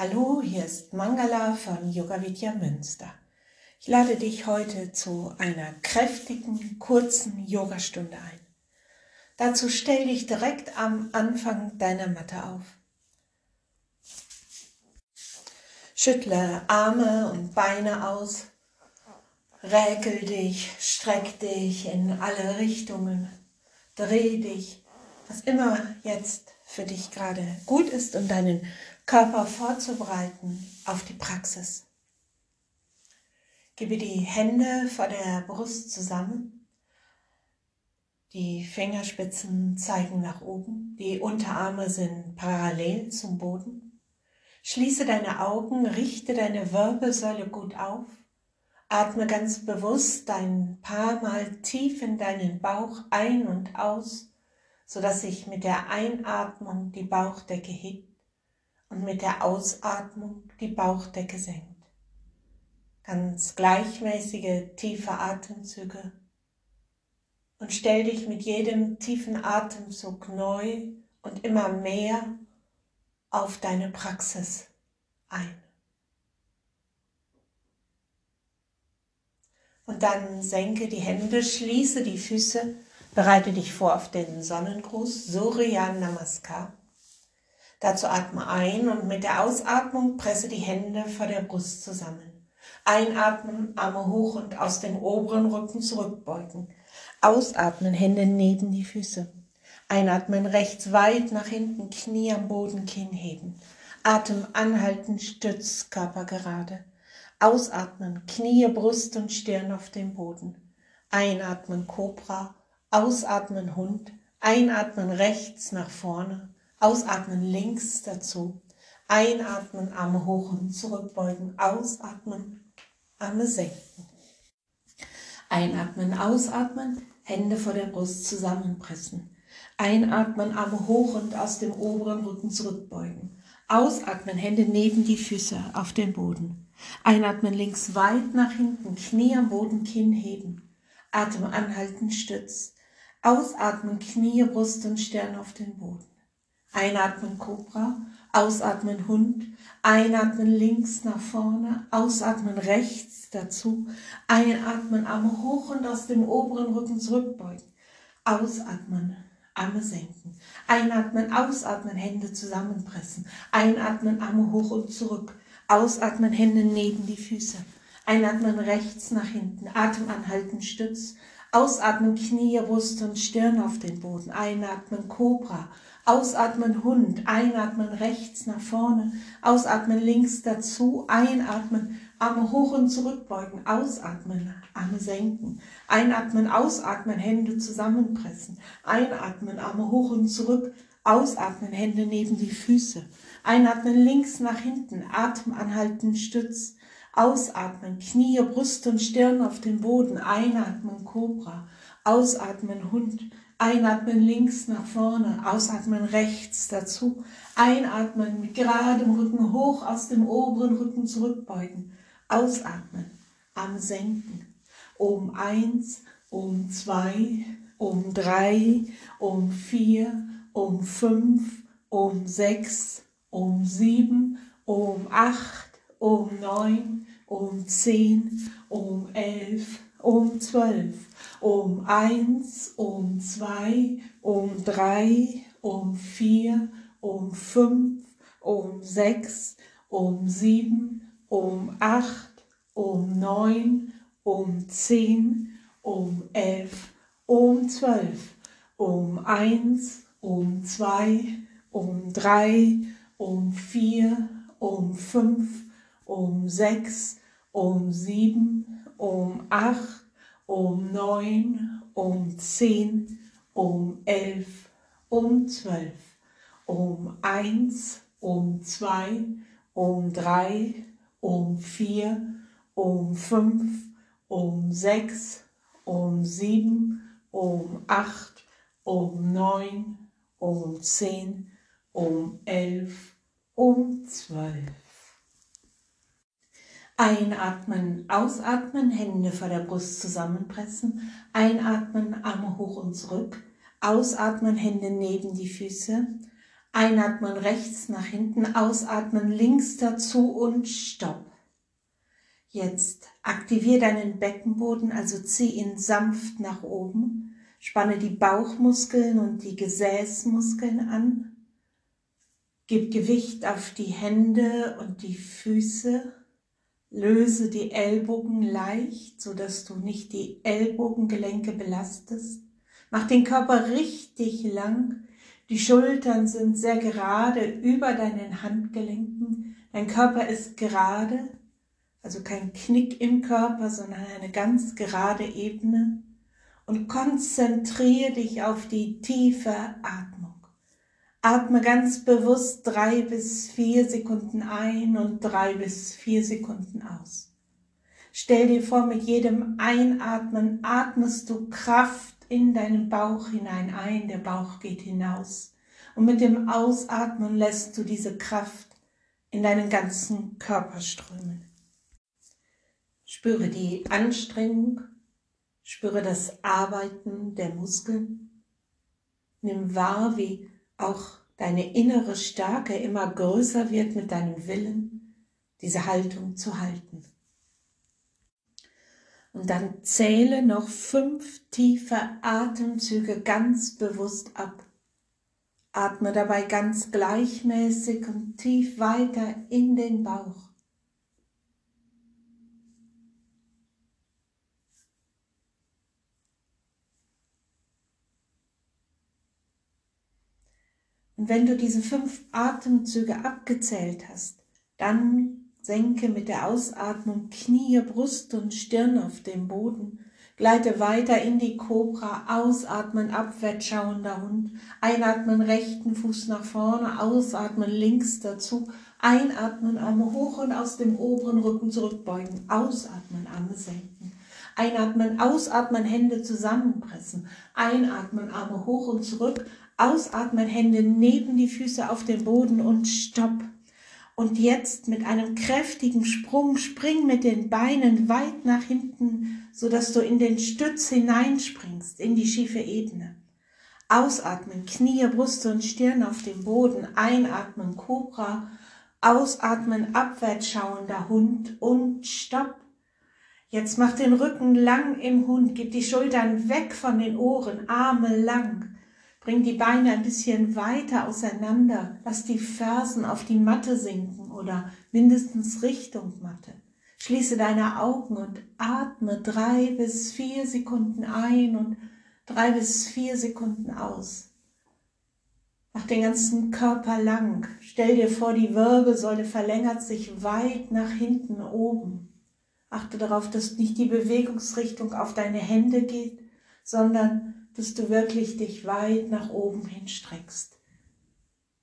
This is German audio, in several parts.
Hallo, hier ist Mangala von Yoga Vidya Münster. Ich lade dich heute zu einer kräftigen, kurzen Yogastunde ein. Dazu stell dich direkt am Anfang deiner Matte auf. Schüttle Arme und Beine aus, räkel dich, streck dich in alle Richtungen, dreh dich, was immer jetzt für dich gerade gut ist, um deinen Körper vorzubereiten auf die Praxis. Gebe die Hände vor der Brust zusammen. Die Fingerspitzen zeigen nach oben. Die Unterarme sind parallel zum Boden. Schließe deine Augen, richte deine Wirbelsäule gut auf. Atme ganz bewusst ein paar Mal tief in deinen Bauch ein und aus, sodass sich mit der Einatmung die Bauchdecke hebt und mit der Ausatmung die Bauchdecke senkt. Ganz gleichmäßige, tiefe Atemzüge. Und stell dich mit jedem tiefen Atemzug neu und immer mehr auf deine Praxis ein. Und dann senke die Hände, schließe die Füße, bereite dich vor auf den Sonnengruß, Surya Namaskar. Dazu atme ein und mit der Ausatmung presse die Hände vor der Brust zusammen. Einatmen, Arme hoch und aus dem oberen Rücken zurückbeugen. Ausatmen, Hände neben die Füße. Einatmen, rechts weit nach hinten, Knie am Boden, Kinn heben. Atem anhalten, Stütz, Körper gerade. Ausatmen, Knie, Brust und Stirn auf dem Boden. Einatmen, Cobra. Ausatmen, Hund. Einatmen, rechts nach vorne. Ausatmen links dazu. Einatmen, Arme hoch und zurückbeugen. Ausatmen, Arme senken. Einatmen, ausatmen, Hände vor der Brust zusammenpressen. Einatmen, Arme hoch und aus dem oberen Rücken zurückbeugen. Ausatmen, Hände neben die Füße auf den Boden. Einatmen links weit nach hinten, Knie am Boden, Kinn heben. Atem anhalten, Stütz. Ausatmen, Knie, Brust und Stern auf den Boden. Einatmen Cobra, ausatmen Hund, einatmen links nach vorne, ausatmen rechts dazu, einatmen Arme hoch und aus dem oberen Rücken zurückbeugen, ausatmen, Arme senken, einatmen, ausatmen, Hände zusammenpressen, einatmen, Arme hoch und zurück, ausatmen, Hände neben die Füße, einatmen rechts nach hinten, Atem anhalten, Stütz, ausatmen, Knie, Brust und Stirn auf den Boden, einatmen, Cobra, Ausatmen Hund, einatmen rechts nach vorne, ausatmen links dazu, einatmen, Arme hoch und zurückbeugen, ausatmen, Arme senken, einatmen, ausatmen, Hände zusammenpressen, einatmen, Arme hoch und zurück, ausatmen, Hände neben die Füße, einatmen links nach hinten, Atem anhalten, Stütz, ausatmen, Knie, Brust und Stirn auf den Boden, einatmen, Cobra, ausatmen, Hund, Einatmen links nach vorne, ausatmen rechts dazu. Einatmen mit geradem Rücken hoch aus dem oberen Rücken zurückbeugen. Ausatmen, am senken. Um eins, um zwei, um drei, um vier, um fünf, um sechs, um sieben, um acht, um neun, um zehn, um elf, um zwölf, um eins, um zwei, um drei, um vier, um fünf, um sechs, um sieben, um acht, um neun, um zehn, um elf, um zwölf, um eins, um zwei, um drei, um vier, um fünf, um sechs, um sieben, um acht, um neun, um zehn, um elf, um zwölf, um eins, um zwei, um drei, um vier, um fünf, um sechs, um sieben, um acht, um neun, um zehn, um elf, um zwölf. Einatmen, ausatmen, Hände vor der Brust zusammenpressen. Einatmen, Arme hoch und zurück. Ausatmen, Hände neben die Füße. Einatmen rechts nach hinten, ausatmen links dazu und stopp. Jetzt aktiviere deinen Beckenboden, also zieh ihn sanft nach oben. Spanne die Bauchmuskeln und die Gesäßmuskeln an. Gib Gewicht auf die Hände und die Füße. Löse die Ellbogen leicht, so dass du nicht die Ellbogengelenke belastest. Mach den Körper richtig lang. Die Schultern sind sehr gerade über deinen Handgelenken. Dein Körper ist gerade, also kein Knick im Körper, sondern eine ganz gerade Ebene. Und konzentriere dich auf die tiefe Atmung. Atme ganz bewusst drei bis vier Sekunden ein und drei bis vier Sekunden aus. Stell dir vor, mit jedem Einatmen atmest du Kraft in deinen Bauch hinein ein, der Bauch geht hinaus. Und mit dem Ausatmen lässt du diese Kraft in deinen ganzen Körper strömen. Spüre die Anstrengung, spüre das Arbeiten der Muskeln. Nimm wahr, wie auch deine innere Stärke immer größer wird mit deinem Willen, diese Haltung zu halten. Und dann zähle noch fünf tiefe Atemzüge ganz bewusst ab. Atme dabei ganz gleichmäßig und tief weiter in den Bauch. Und wenn du diese fünf Atemzüge abgezählt hast, dann senke mit der Ausatmung Knie, Brust und Stirn auf den Boden. Gleite weiter in die Kobra, ausatmen, abwärts schauender Hund, einatmen, rechten Fuß nach vorne, ausatmen, links dazu, einatmen, Arme hoch und aus dem oberen Rücken zurückbeugen, ausatmen, Arme senken. Einatmen, ausatmen, Hände zusammenpressen. Einatmen, Arme hoch und zurück. Ausatmen, Hände neben die Füße auf den Boden und stopp. Und jetzt mit einem kräftigen Sprung spring mit den Beinen weit nach hinten, so dass du in den Stütz hineinspringst, in die schiefe Ebene. Ausatmen, Knie, Brust und Stirn auf dem Boden. Einatmen, Cobra. Ausatmen, abwärts schauender Hund und stopp. Jetzt mach den Rücken lang im Hund, gib die Schultern weg von den Ohren, Arme lang. Bring die Beine ein bisschen weiter auseinander. Lass die Fersen auf die Matte sinken oder mindestens Richtung Matte. Schließe deine Augen und atme drei bis vier Sekunden ein und drei bis vier Sekunden aus. Mach den ganzen Körper lang. Stell dir vor, die Wirbelsäule verlängert sich weit nach hinten oben. Achte darauf, dass nicht die Bewegungsrichtung auf deine Hände geht, sondern dass du wirklich dich weit nach oben hinstreckst.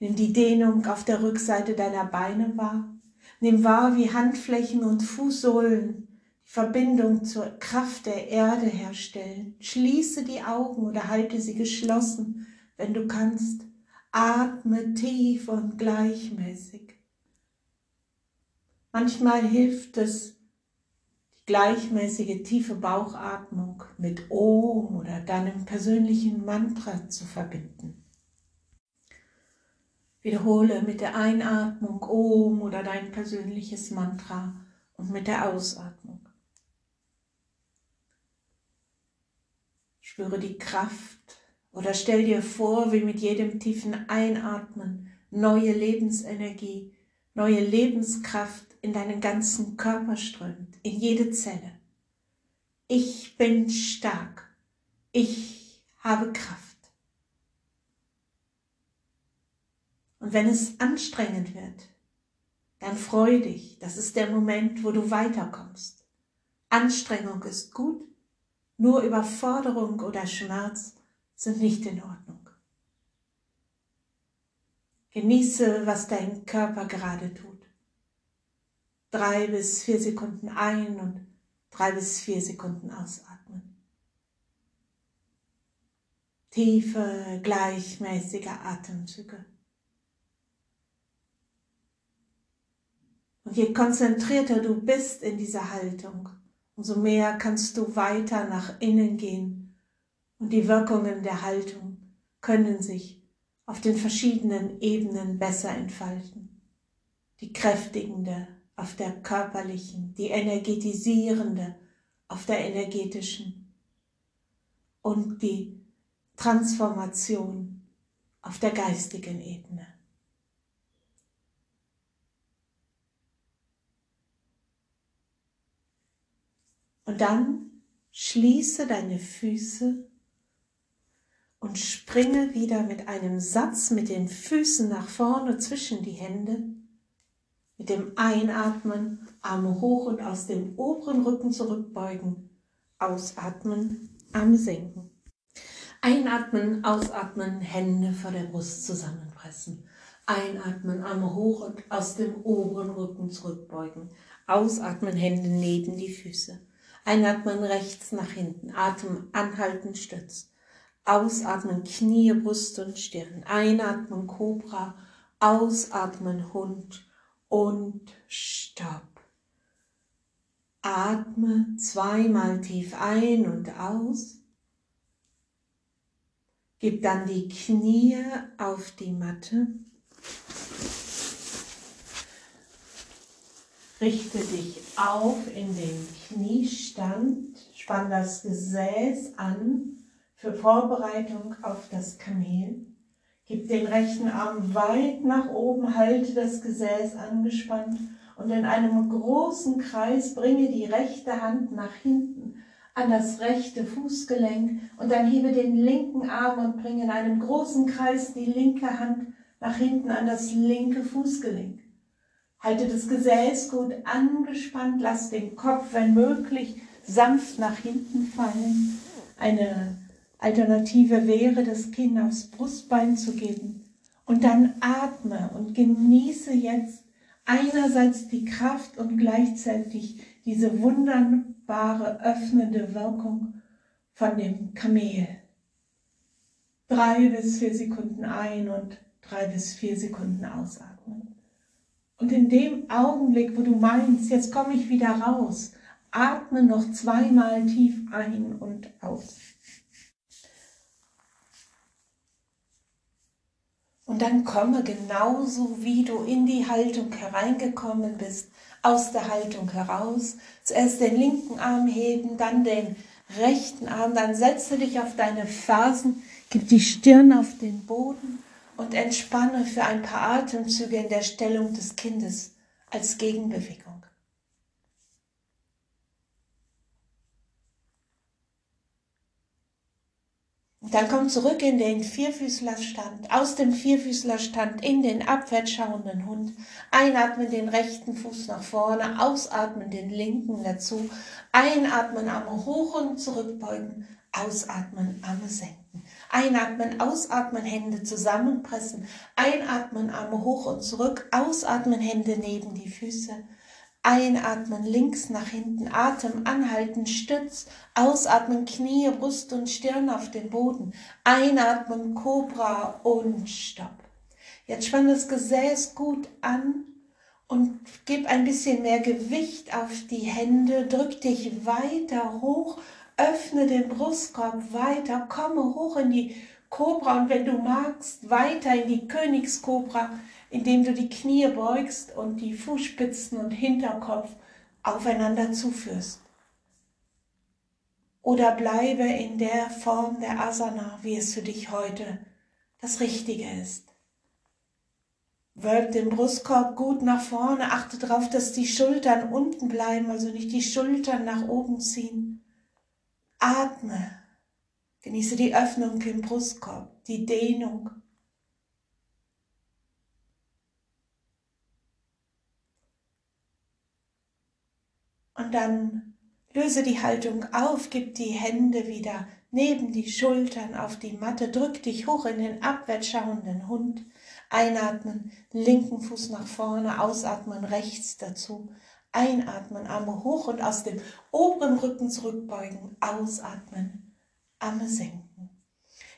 Nimm die Dehnung auf der Rückseite deiner Beine wahr. Nimm wahr, wie Handflächen und Fußsohlen die Verbindung zur Kraft der Erde herstellen. Schließe die Augen oder halte sie geschlossen, wenn du kannst. Atme tief und gleichmäßig. Manchmal hilft es, gleichmäßige tiefe Bauchatmung mit Om oder deinem persönlichen Mantra zu verbinden. Wiederhole mit der Einatmung Om oder dein persönliches Mantra und mit der Ausatmung. Spüre die Kraft oder stell dir vor, wie mit jedem tiefen Einatmen neue Lebensenergie, neue Lebenskraft in deinen ganzen Körper strömt, in jede Zelle. Ich bin stark. Ich habe Kraft. Und wenn es anstrengend wird, dann freu dich. Das ist der Moment, wo du weiterkommst. Anstrengung ist gut, nur Überforderung oder Schmerz sind nicht in Ordnung. Genieße, was dein Körper gerade tut drei bis vier Sekunden ein und drei bis vier Sekunden ausatmen. Tiefe, gleichmäßige Atemzüge. Und je konzentrierter du bist in dieser Haltung, umso mehr kannst du weiter nach innen gehen und die Wirkungen der Haltung können sich auf den verschiedenen Ebenen besser entfalten. Die kräftigende auf der körperlichen, die energetisierende auf der energetischen und die Transformation auf der geistigen Ebene. Und dann schließe deine Füße und springe wieder mit einem Satz mit den Füßen nach vorne zwischen die Hände. Mit dem Einatmen, Arme hoch und aus dem oberen Rücken zurückbeugen. Ausatmen, Arme senken. Einatmen, ausatmen, Hände vor der Brust zusammenpressen. Einatmen, Arme hoch und aus dem oberen Rücken zurückbeugen. Ausatmen, Hände neben die Füße. Einatmen rechts nach hinten. Atem anhalten, stützt. Ausatmen, Knie, Brust und Stirn. Einatmen, Cobra. Ausatmen, Hund und Stopp. Atme zweimal tief ein und aus. Gib dann die Knie auf die Matte. Richte dich auf in den Kniestand. Spann das Gesäß an für Vorbereitung auf das Kamel. Gib den rechten Arm weit nach oben, halte das Gesäß angespannt und in einem großen Kreis bringe die rechte Hand nach hinten an das rechte Fußgelenk und dann hebe den linken Arm und bringe in einem großen Kreis die linke Hand nach hinten an das linke Fußgelenk. Halte das Gesäß gut angespannt, lass den Kopf, wenn möglich, sanft nach hinten fallen. Eine Alternative wäre, das Kinn aufs Brustbein zu geben. Und dann atme und genieße jetzt einerseits die Kraft und gleichzeitig diese wunderbare öffnende Wirkung von dem Kamel. Drei bis vier Sekunden ein und drei bis vier Sekunden ausatmen. Und in dem Augenblick, wo du meinst, jetzt komme ich wieder raus, atme noch zweimal tief ein und aus. Und dann komme genauso, wie du in die Haltung hereingekommen bist, aus der Haltung heraus. Zuerst den linken Arm heben, dann den rechten Arm, dann setze dich auf deine Fersen, gib die Stirn auf den Boden und entspanne für ein paar Atemzüge in der Stellung des Kindes als Gegenbewegung. Dann komm zurück in den Vierfüßlerstand, aus dem Vierfüßlerstand in den abwärts schauenden Hund. Einatmen den rechten Fuß nach vorne, ausatmen den linken dazu. Einatmen, Arme hoch und zurückbeugen. Ausatmen, Arme senken. Einatmen, ausatmen, Hände zusammenpressen. Einatmen, Arme hoch und zurück. Ausatmen, Hände neben die Füße. Einatmen, links nach hinten, Atem anhalten, Stütz, ausatmen, Knie, Brust und Stirn auf den Boden, einatmen, Cobra und Stopp. Jetzt spann das Gesäß gut an und gib ein bisschen mehr Gewicht auf die Hände, drück dich weiter hoch, öffne den Brustkorb weiter, komme hoch in die Cobra und wenn du magst, weiter in die Königskobra, indem du die Knie beugst und die Fußspitzen und Hinterkopf aufeinander zuführst. Oder bleibe in der Form der Asana, wie es für dich heute das Richtige ist. Wölb den Brustkorb gut nach vorne, achte darauf, dass die Schultern unten bleiben, also nicht die Schultern nach oben ziehen. Atme, genieße die Öffnung im Brustkorb, die Dehnung. Und dann löse die Haltung auf, gib die Hände wieder neben die Schultern auf die Matte, drück dich hoch in den abwärts schauenden Hund. Einatmen, linken Fuß nach vorne, ausatmen, rechts dazu. Einatmen, Arme hoch und aus dem oberen Rücken zurückbeugen. Ausatmen, Arme senken.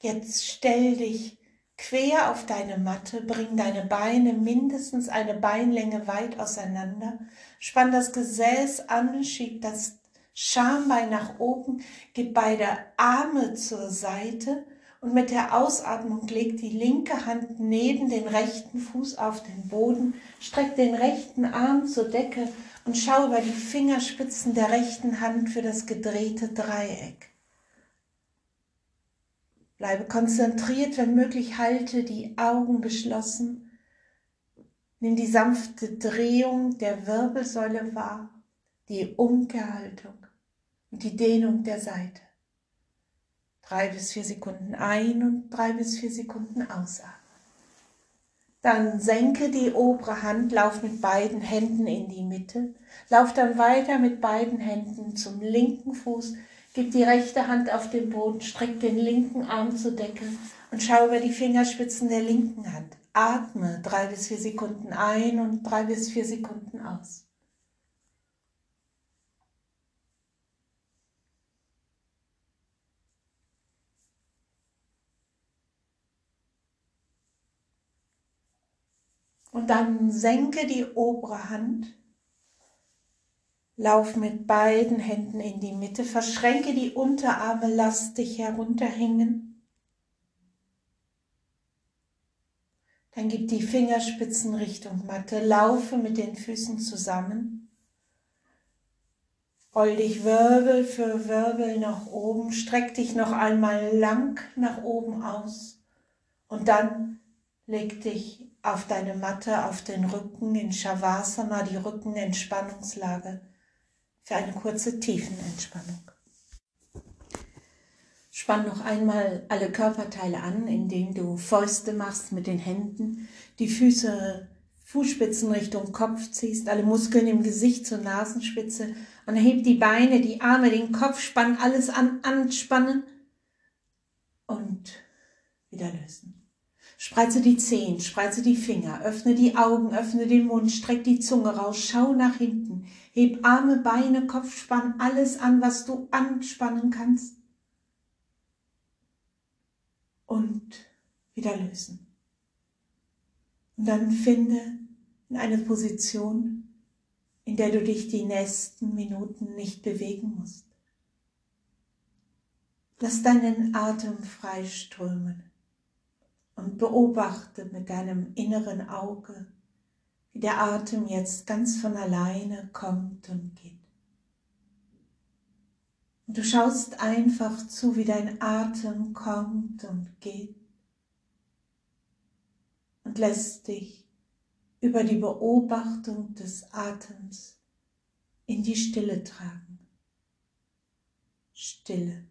Jetzt stell dich quer auf deine Matte, bring deine Beine mindestens eine Beinlänge weit auseinander, spann das Gesäß an, schieb das Schambein nach oben, gib beide Arme zur Seite und mit der Ausatmung leg die linke Hand neben den rechten Fuß auf den Boden, streck den rechten Arm zur Decke und schau über die Fingerspitzen der rechten Hand für das gedrehte Dreieck. Bleibe konzentriert, wenn möglich, halte die Augen geschlossen. Nimm die sanfte Drehung der Wirbelsäule wahr, die Umkehrhaltung und die Dehnung der Seite. Drei bis vier Sekunden ein und drei bis vier Sekunden ausatmen. Dann senke die obere Hand, lauf mit beiden Händen in die Mitte, lauf dann weiter mit beiden Händen zum linken Fuß, gib die rechte Hand auf den Boden, streck den linken Arm zur Decke und schau über die Fingerspitzen der linken Hand. Atme drei bis vier Sekunden ein und drei bis vier Sekunden aus. Und dann senke die obere Hand, lauf mit beiden Händen in die Mitte, verschränke die Unterarme, lass dich herunterhängen. Dann gib die Fingerspitzen Richtung Matte, laufe mit den Füßen zusammen. Roll dich Wirbel für Wirbel nach oben, streck dich noch einmal lang nach oben aus und dann leg dich auf deine Matte, auf den Rücken in Shavasana, die Rückenentspannungslage für eine kurze Tiefenentspannung. Spann noch einmal alle Körperteile an, indem du Fäuste machst mit den Händen, die Füße, Fußspitzen Richtung Kopf ziehst, alle Muskeln im Gesicht zur Nasenspitze und heb die Beine, die Arme, den Kopf, spann alles an, anspannen und wieder lösen. Spreize die Zehen, spreize die Finger, öffne die Augen, öffne den Mund, streck die Zunge raus, schau nach hinten, heb Arme, Beine, Kopf, spann alles an, was du anspannen kannst. Und wieder lösen. Und dann finde in eine Position, in der du dich die nächsten Minuten nicht bewegen musst. Lass deinen Atem frei strömen und beobachte mit deinem inneren Auge, wie der Atem jetzt ganz von alleine kommt und geht. Du schaust einfach zu, wie dein Atem kommt und geht und lässt dich über die Beobachtung des Atems in die Stille tragen. Stille.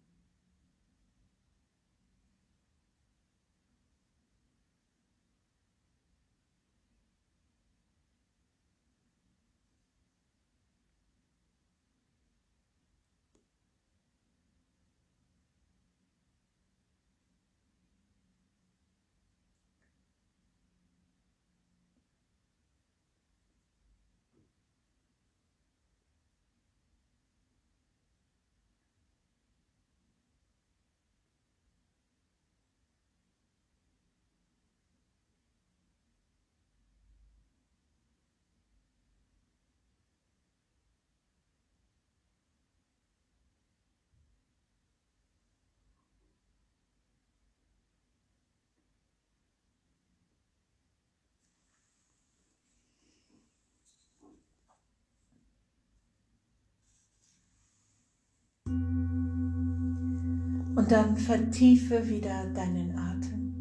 Und dann vertiefe wieder deinen Atem.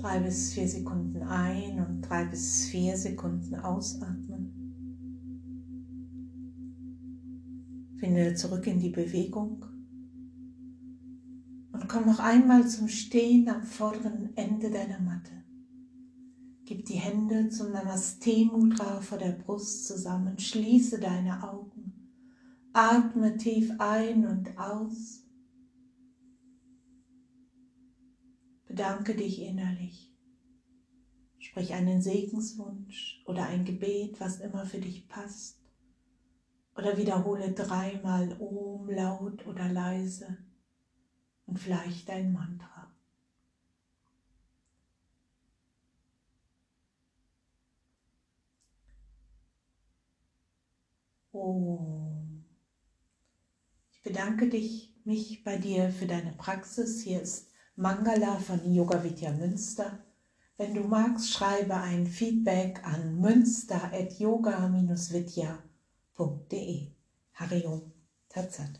Drei bis vier Sekunden ein und drei bis vier Sekunden ausatmen. Finde zurück in die Bewegung und komm noch einmal zum Stehen am vorderen Ende deiner Matte. Gib die Hände zum Namaste Mudra vor der Brust zusammen, schließe deine Augen, atme tief ein und aus Bedanke dich innerlich. Sprich einen Segenswunsch oder ein Gebet, was immer für dich passt. Oder wiederhole dreimal Om laut oder leise und vielleicht ein Mantra. Om. Ich bedanke dich mich bei dir für deine Praxis. Hier ist Mangala von Yoga Vidya Münster. Wenn du magst, schreibe ein Feedback an münster.yoga-vidya.de. Hariom Tatsat.